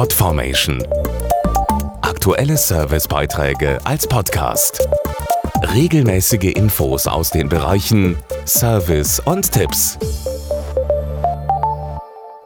Podformation. Aktuelle Servicebeiträge als Podcast. Regelmäßige Infos aus den Bereichen Service und Tipps.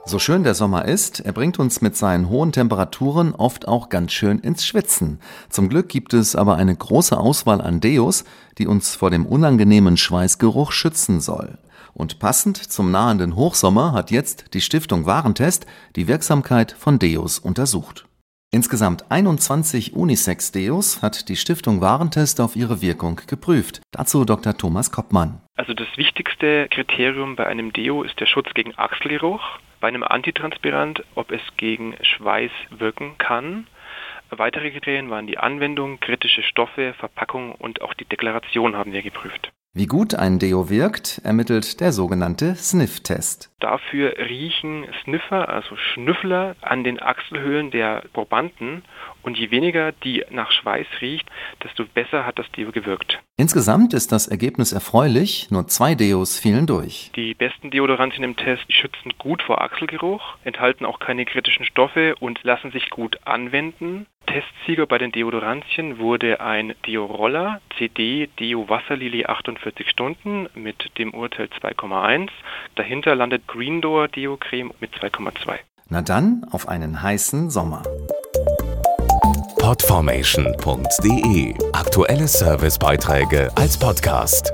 So schön der Sommer ist, er bringt uns mit seinen hohen Temperaturen oft auch ganz schön ins Schwitzen. Zum Glück gibt es aber eine große Auswahl an Deos, die uns vor dem unangenehmen Schweißgeruch schützen soll. Und passend zum nahenden Hochsommer hat jetzt die Stiftung Warentest die Wirksamkeit von Deos untersucht. Insgesamt 21 Unisex-Deos hat die Stiftung Warentest auf ihre Wirkung geprüft. Dazu Dr. Thomas Koppmann. Also das wichtigste Kriterium bei einem Deo ist der Schutz gegen Achselgeruch. Bei einem Antitranspirant, ob es gegen Schweiß wirken kann. Weitere Kriterien waren die Anwendung, kritische Stoffe, Verpackung und auch die Deklaration haben wir geprüft. Wie gut ein Deo wirkt, ermittelt der sogenannte Sniff-Test. Dafür riechen Sniffer, also Schnüffler, an den Achselhöhlen der Probanden und je weniger die nach Schweiß riecht, desto besser hat das Deo gewirkt. Insgesamt ist das Ergebnis erfreulich, nur zwei Deos fielen durch. Die besten Deodorantien im Test schützen gut vor Achselgeruch, enthalten auch keine kritischen Stoffe und lassen sich gut anwenden. Testsieger bei den Deodorantien wurde ein Deo-Roller CD Deo Wasserlily 48 Stunden mit dem Urteil 2,1. Dahinter landet Green Door Deo Creme mit 2,2. Na dann auf einen heißen Sommer. Podformation.de Aktuelle Servicebeiträge als Podcast.